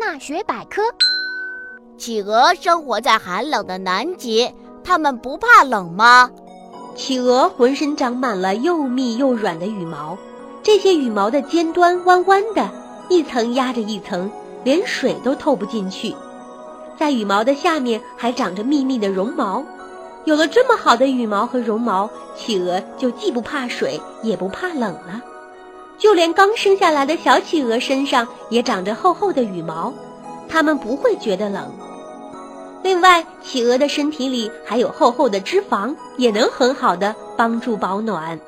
大学百科。企鹅生活在寒冷的南极，它们不怕冷吗？企鹅浑身长满了又密又软的羽毛，这些羽毛的尖端弯弯的，一层压着一层，连水都透不进去。在羽毛的下面还长着密密的绒毛。有了这么好的羽毛和绒毛，企鹅就既不怕水，也不怕冷了。就连刚生下来的小企鹅身上也长着厚厚的羽毛，它们不会觉得冷。另外，企鹅的身体里还有厚厚的脂肪，也能很好的帮助保暖。